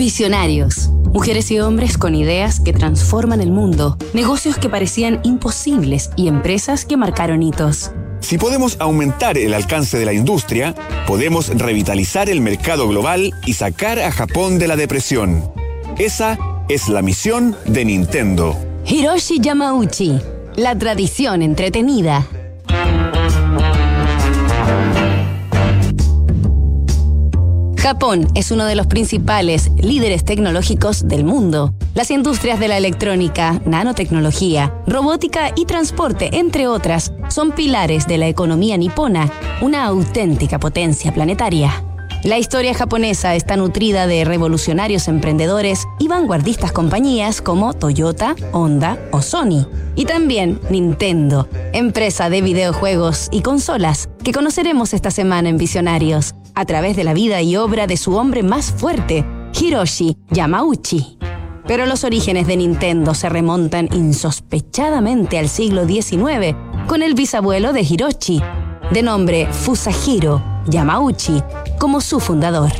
Visionarios. Mujeres y hombres con ideas que transforman el mundo, negocios que parecían imposibles y empresas que marcaron hitos. Si podemos aumentar el alcance de la industria, podemos revitalizar el mercado global y sacar a Japón de la depresión. Esa es la misión de Nintendo. Hiroshi Yamauchi, la tradición entretenida. Japón es uno de los principales líderes tecnológicos del mundo. Las industrias de la electrónica, nanotecnología, robótica y transporte, entre otras, son pilares de la economía nipona, una auténtica potencia planetaria. La historia japonesa está nutrida de revolucionarios emprendedores y vanguardistas compañías como Toyota, Honda o Sony. Y también Nintendo, empresa de videojuegos y consolas, que conoceremos esta semana en Visionarios, a través de la vida y obra de su hombre más fuerte, Hiroshi Yamauchi. Pero los orígenes de Nintendo se remontan insospechadamente al siglo XIX, con el bisabuelo de Hiroshi, de nombre Fusahiro Yamauchi, como su fundador.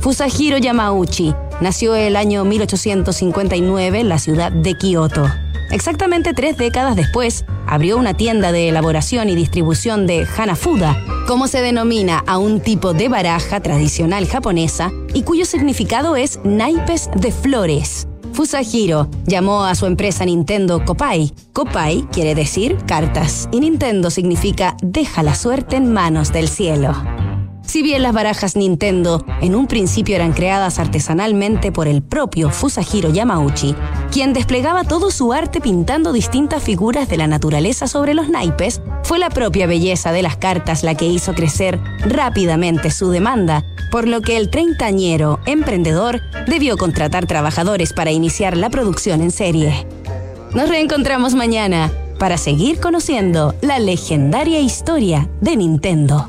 Fusahiro Yamauchi nació el año 1859 en la ciudad de Kioto. Exactamente tres décadas después, abrió una tienda de elaboración y distribución de Hanafuda, como se denomina a un tipo de baraja tradicional japonesa y cuyo significado es naipes de flores. Fusahiro llamó a su empresa Nintendo Kopai. Kopai quiere decir cartas y Nintendo significa deja la suerte en manos del cielo. Si bien las barajas Nintendo en un principio eran creadas artesanalmente por el propio Fusahiro Yamauchi, quien desplegaba todo su arte pintando distintas figuras de la naturaleza sobre los naipes, fue la propia belleza de las cartas la que hizo crecer rápidamente su demanda, por lo que el treintañero emprendedor debió contratar trabajadores para iniciar la producción en serie. Nos reencontramos mañana para seguir conociendo la legendaria historia de Nintendo